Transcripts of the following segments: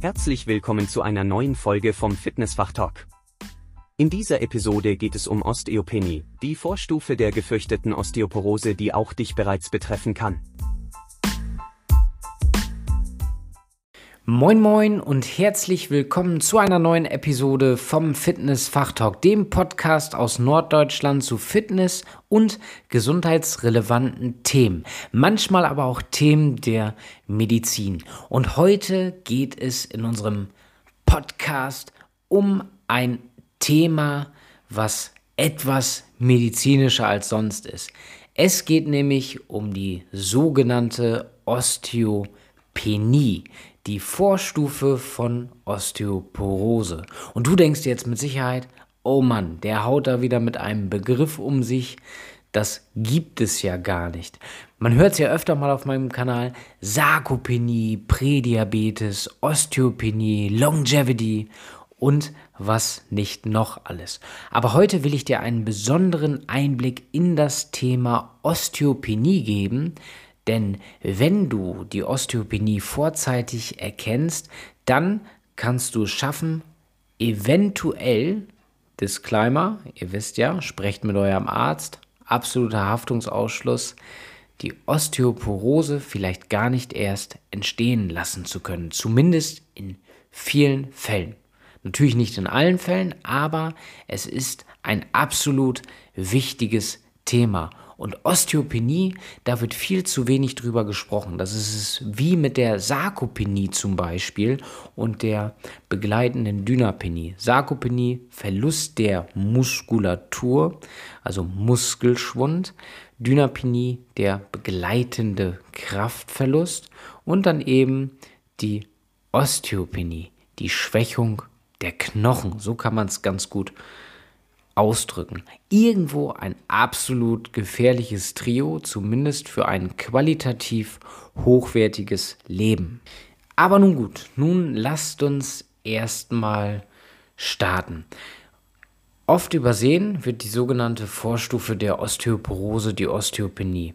Herzlich willkommen zu einer neuen Folge vom Fitnessfach Talk. In dieser Episode geht es um Osteopenie, die Vorstufe der gefürchteten Osteoporose, die auch dich bereits betreffen kann. Moin moin und herzlich willkommen zu einer neuen Episode vom Fitness Fachtalk, dem Podcast aus Norddeutschland zu Fitness und gesundheitsrelevanten Themen, manchmal aber auch Themen der Medizin. Und heute geht es in unserem Podcast um ein Thema, was etwas medizinischer als sonst ist. Es geht nämlich um die sogenannte Osteopenie, die Vorstufe von Osteoporose. Und du denkst jetzt mit Sicherheit, oh Mann, der haut da wieder mit einem Begriff um sich. Das gibt es ja gar nicht. Man hört es ja öfter mal auf meinem Kanal. Sarkopenie, Prädiabetes, Osteopenie, Longevity und was nicht noch alles. Aber heute will ich dir einen besonderen Einblick in das Thema Osteopenie geben, denn wenn du die Osteopenie vorzeitig erkennst, dann kannst du es schaffen, eventuell, Disclaimer, ihr wisst ja, sprecht mit eurem Arzt, absoluter Haftungsausschluss, die Osteoporose vielleicht gar nicht erst entstehen lassen zu können. Zumindest in vielen Fällen. Natürlich nicht in allen Fällen, aber es ist ein absolut wichtiges Thema. Und Osteopenie, da wird viel zu wenig drüber gesprochen. Das ist es wie mit der Sarkopenie zum Beispiel und der begleitenden Dynapenie. Sarkopenie, Verlust der Muskulatur, also Muskelschwund. Dynapenie, der begleitende Kraftverlust. Und dann eben die Osteopenie, die Schwächung der Knochen. So kann man es ganz gut sagen ausdrücken. Irgendwo ein absolut gefährliches Trio, zumindest für ein qualitativ hochwertiges Leben. Aber nun gut, nun lasst uns erstmal starten. Oft übersehen wird die sogenannte Vorstufe der Osteoporose, die Osteopenie.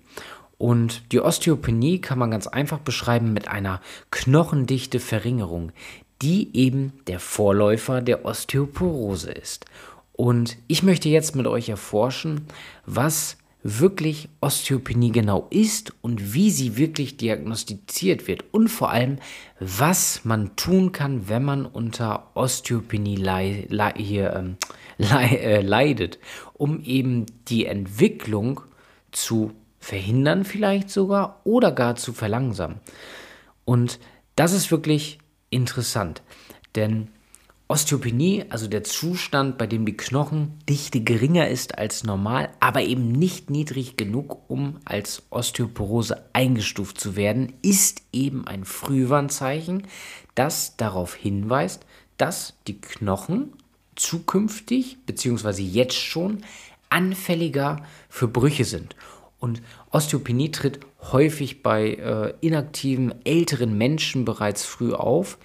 Und die Osteopenie kann man ganz einfach beschreiben mit einer knochendichte Verringerung, die eben der Vorläufer der Osteoporose ist. Und ich möchte jetzt mit euch erforschen, was wirklich Osteopenie genau ist und wie sie wirklich diagnostiziert wird und vor allem, was man tun kann, wenn man unter Osteopenie lei le hier, ähm, le äh, leidet, um eben die Entwicklung zu verhindern vielleicht sogar oder gar zu verlangsamen. Und das ist wirklich interessant, denn Osteopenie, also der Zustand, bei dem die Knochendichte geringer ist als normal, aber eben nicht niedrig genug, um als Osteoporose eingestuft zu werden, ist eben ein Frühwarnzeichen, das darauf hinweist, dass die Knochen zukünftig bzw. jetzt schon anfälliger für Brüche sind. Und Osteopenie tritt häufig bei äh, inaktiven älteren Menschen bereits früh auf,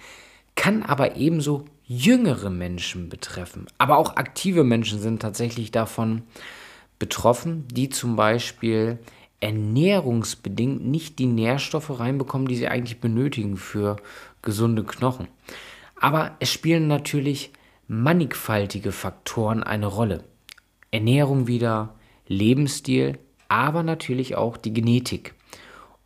kann aber ebenso jüngere Menschen betreffen. Aber auch aktive Menschen sind tatsächlich davon betroffen, die zum Beispiel ernährungsbedingt nicht die Nährstoffe reinbekommen, die sie eigentlich benötigen für gesunde Knochen. Aber es spielen natürlich mannigfaltige Faktoren eine Rolle. Ernährung wieder, Lebensstil, aber natürlich auch die Genetik.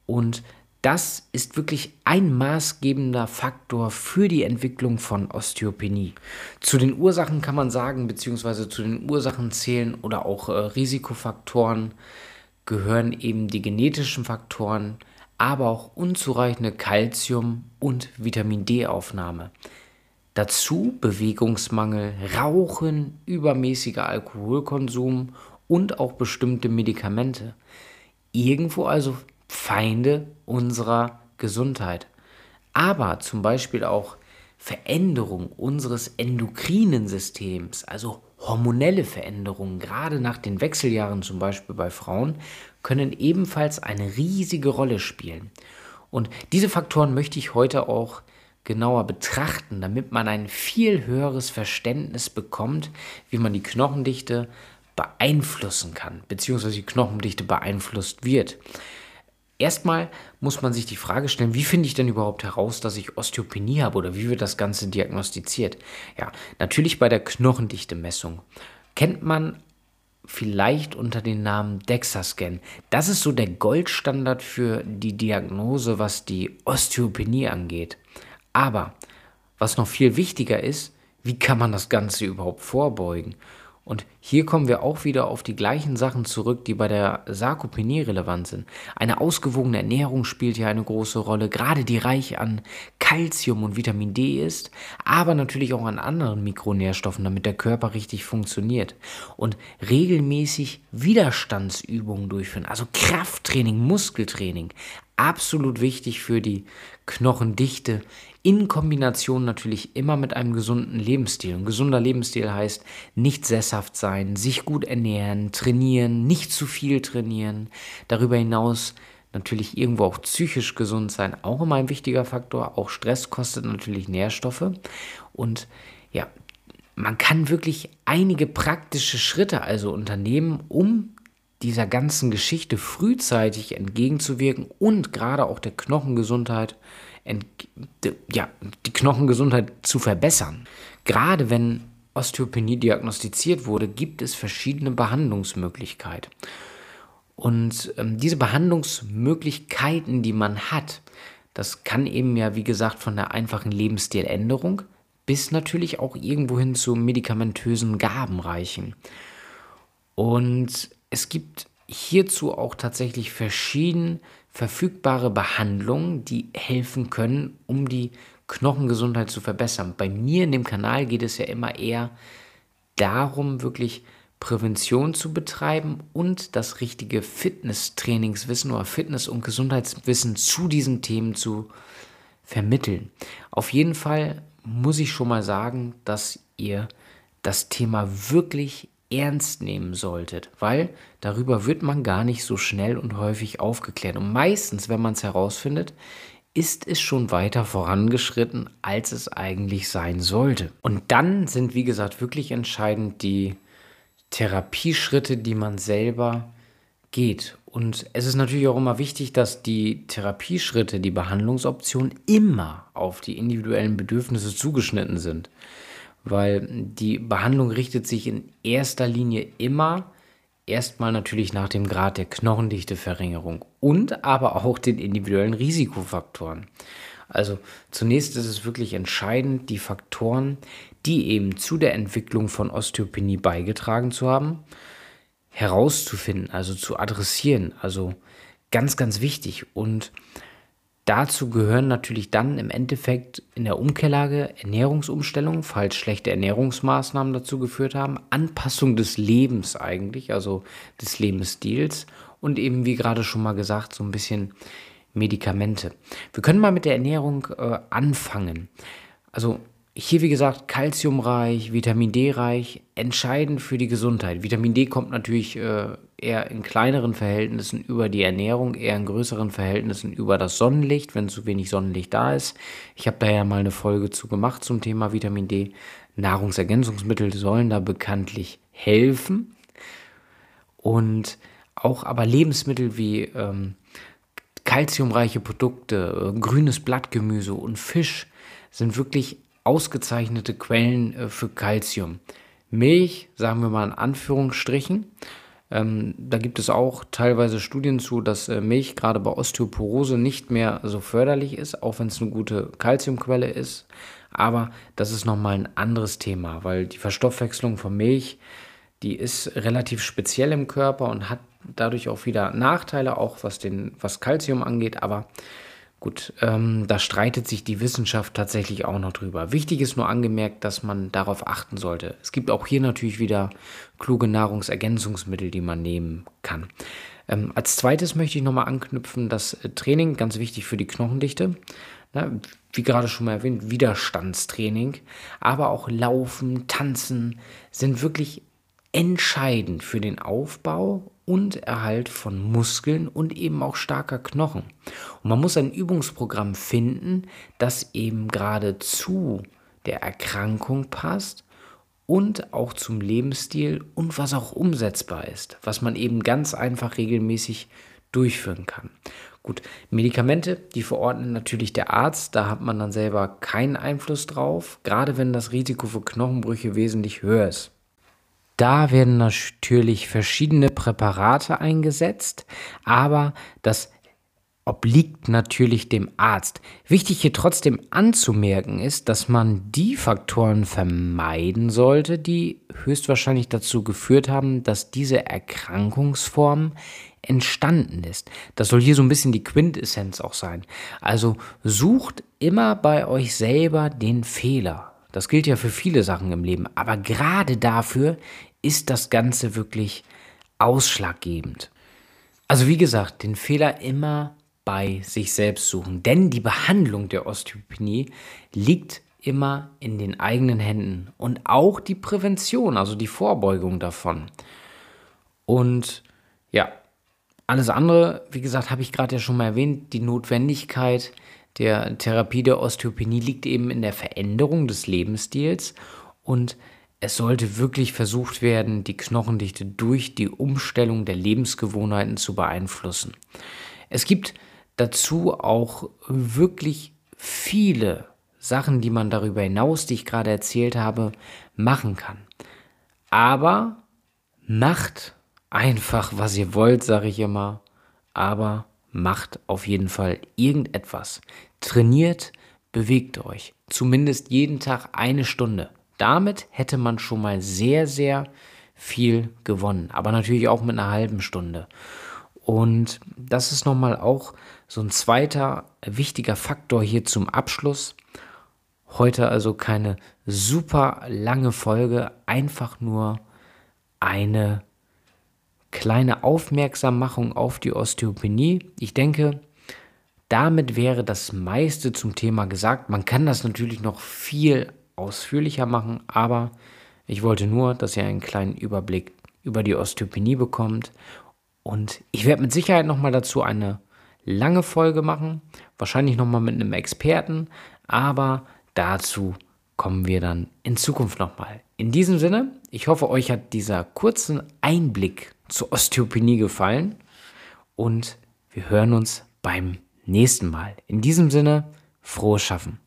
Und das ist wirklich ein maßgebender Faktor für die Entwicklung von Osteopenie. Zu den Ursachen kann man sagen, beziehungsweise zu den Ursachen zählen oder auch äh, Risikofaktoren gehören eben die genetischen Faktoren, aber auch unzureichende Kalzium- und Vitamin D-Aufnahme. Dazu Bewegungsmangel, Rauchen, übermäßiger Alkoholkonsum und auch bestimmte Medikamente. Irgendwo also Feinde unserer Gesundheit. Aber zum Beispiel auch Veränderung unseres endokrinen Systems, also hormonelle Veränderungen, gerade nach den Wechseljahren zum Beispiel bei Frauen, können ebenfalls eine riesige Rolle spielen. Und diese Faktoren möchte ich heute auch genauer betrachten, damit man ein viel höheres Verständnis bekommt, wie man die Knochendichte beeinflussen kann, beziehungsweise die Knochendichte beeinflusst wird. Erstmal muss man sich die Frage stellen, wie finde ich denn überhaupt heraus, dass ich Osteopenie habe oder wie wird das Ganze diagnostiziert? Ja, natürlich bei der Knochendichte-Messung. Kennt man vielleicht unter dem Namen DEXA-Scan. Das ist so der Goldstandard für die Diagnose, was die Osteopenie angeht. Aber was noch viel wichtiger ist, wie kann man das Ganze überhaupt vorbeugen? Und hier kommen wir auch wieder auf die gleichen Sachen zurück, die bei der Sarkopenie relevant sind. Eine ausgewogene Ernährung spielt hier eine große Rolle, gerade die reich an Kalzium und Vitamin D ist, aber natürlich auch an anderen Mikronährstoffen, damit der Körper richtig funktioniert. Und regelmäßig Widerstandsübungen durchführen, also Krafttraining, Muskeltraining, absolut wichtig für die Knochendichte, in Kombination natürlich immer mit einem gesunden Lebensstil. Ein gesunder Lebensstil heißt nicht sesshaft sein, sich gut ernähren, trainieren, nicht zu viel trainieren. Darüber hinaus natürlich irgendwo auch psychisch gesund sein, auch immer ein wichtiger Faktor. Auch Stress kostet natürlich Nährstoffe. Und ja, man kann wirklich einige praktische Schritte also unternehmen, um dieser ganzen Geschichte frühzeitig entgegenzuwirken und gerade auch der Knochengesundheit ja, die Knochengesundheit zu verbessern. Gerade wenn Osteopenie diagnostiziert wurde, gibt es verschiedene Behandlungsmöglichkeiten. Und ähm, diese Behandlungsmöglichkeiten, die man hat, das kann eben ja, wie gesagt, von der einfachen Lebensstiländerung bis natürlich auch irgendwohin zu medikamentösen Gaben reichen. Und es gibt hierzu auch tatsächlich verschieden verfügbare Behandlungen, die helfen können, um die Knochengesundheit zu verbessern. Bei mir in dem Kanal geht es ja immer eher darum, wirklich Prävention zu betreiben und das richtige Fitnesstrainingswissen oder Fitness- und Gesundheitswissen zu diesen Themen zu vermitteln. Auf jeden Fall muss ich schon mal sagen, dass ihr das Thema wirklich ernst nehmen solltet, weil darüber wird man gar nicht so schnell und häufig aufgeklärt. Und meistens, wenn man es herausfindet, ist es schon weiter vorangeschritten, als es eigentlich sein sollte. Und dann sind, wie gesagt, wirklich entscheidend die Therapieschritte, die man selber geht. Und es ist natürlich auch immer wichtig, dass die Therapieschritte, die Behandlungsoptionen immer auf die individuellen Bedürfnisse zugeschnitten sind weil die Behandlung richtet sich in erster Linie immer erstmal natürlich nach dem Grad der Knochendichteverringerung und aber auch den individuellen Risikofaktoren. Also zunächst ist es wirklich entscheidend, die Faktoren, die eben zu der Entwicklung von Osteopenie beigetragen zu haben, herauszufinden, also zu adressieren. Also ganz, ganz wichtig. Und Dazu gehören natürlich dann im Endeffekt in der Umkehrlage Ernährungsumstellung, falls schlechte Ernährungsmaßnahmen dazu geführt haben, Anpassung des Lebens eigentlich, also des Lebensstils und eben wie gerade schon mal gesagt, so ein bisschen Medikamente. Wir können mal mit der Ernährung äh, anfangen. Also hier, wie gesagt, kalziumreich, Vitamin D reich, entscheidend für die Gesundheit. Vitamin D kommt natürlich äh, eher in kleineren Verhältnissen über die Ernährung, eher in größeren Verhältnissen über das Sonnenlicht, wenn zu wenig Sonnenlicht da ist. Ich habe da ja mal eine Folge zu gemacht zum Thema Vitamin D. Nahrungsergänzungsmittel sollen da bekanntlich helfen. Und auch aber Lebensmittel wie ähm, kalziumreiche Produkte, äh, grünes Blattgemüse und Fisch sind wirklich ausgezeichnete Quellen äh, für Calcium. Milch, sagen wir mal in Anführungsstrichen, ähm, da gibt es auch teilweise Studien zu, dass äh, Milch gerade bei Osteoporose nicht mehr so förderlich ist, auch wenn es eine gute Calciumquelle ist. Aber das ist nochmal ein anderes Thema, weil die Verstoffwechslung von Milch, die ist relativ speziell im Körper und hat dadurch auch wieder Nachteile, auch was den was Calcium angeht. Aber Gut, ähm, da streitet sich die Wissenschaft tatsächlich auch noch drüber. Wichtig ist nur angemerkt, dass man darauf achten sollte. Es gibt auch hier natürlich wieder kluge Nahrungsergänzungsmittel, die man nehmen kann. Ähm, als zweites möchte ich nochmal anknüpfen, das äh, Training, ganz wichtig für die Knochendichte. Na, wie gerade schon mal erwähnt, Widerstandstraining, aber auch Laufen, Tanzen sind wirklich entscheidend für den Aufbau und Erhalt von Muskeln und eben auch starker Knochen. Und man muss ein Übungsprogramm finden, das eben gerade zu der Erkrankung passt und auch zum Lebensstil und was auch umsetzbar ist, was man eben ganz einfach regelmäßig durchführen kann. Gut, Medikamente, die verordnet natürlich der Arzt, da hat man dann selber keinen Einfluss drauf, gerade wenn das Risiko für Knochenbrüche wesentlich höher ist. Da werden natürlich verschiedene Präparate eingesetzt, aber das obliegt natürlich dem Arzt. Wichtig hier trotzdem anzumerken ist, dass man die Faktoren vermeiden sollte, die höchstwahrscheinlich dazu geführt haben, dass diese Erkrankungsform entstanden ist. Das soll hier so ein bisschen die Quintessenz auch sein. Also sucht immer bei euch selber den Fehler. Das gilt ja für viele Sachen im Leben, aber gerade dafür ist das Ganze wirklich ausschlaggebend. Also wie gesagt, den Fehler immer bei sich selbst suchen. Denn die Behandlung der Osteopenie liegt immer in den eigenen Händen und auch die Prävention, also die Vorbeugung davon. Und ja, alles andere, wie gesagt, habe ich gerade ja schon mal erwähnt, die Notwendigkeit der Therapie der Osteopenie liegt eben in der Veränderung des Lebensstils und es sollte wirklich versucht werden, die Knochendichte durch die Umstellung der Lebensgewohnheiten zu beeinflussen. Es gibt dazu auch wirklich viele Sachen, die man darüber hinaus, die ich gerade erzählt habe, machen kann. Aber macht einfach, was ihr wollt, sage ich immer. Aber macht auf jeden Fall irgendetwas. Trainiert, bewegt euch. Zumindest jeden Tag eine Stunde. Damit hätte man schon mal sehr, sehr viel gewonnen. Aber natürlich auch mit einer halben Stunde. Und das ist nochmal auch so ein zweiter wichtiger Faktor hier zum Abschluss. Heute also keine super lange Folge, einfach nur eine kleine Aufmerksammachung auf die Osteopenie. Ich denke, damit wäre das meiste zum Thema gesagt. Man kann das natürlich noch viel ausführlicher machen, aber ich wollte nur, dass ihr einen kleinen Überblick über die Osteopenie bekommt und ich werde mit Sicherheit nochmal dazu eine lange Folge machen, wahrscheinlich nochmal mit einem Experten, aber dazu kommen wir dann in Zukunft nochmal. In diesem Sinne, ich hoffe, euch hat dieser kurze Einblick zur Osteopenie gefallen und wir hören uns beim nächsten Mal. In diesem Sinne, frohes Schaffen.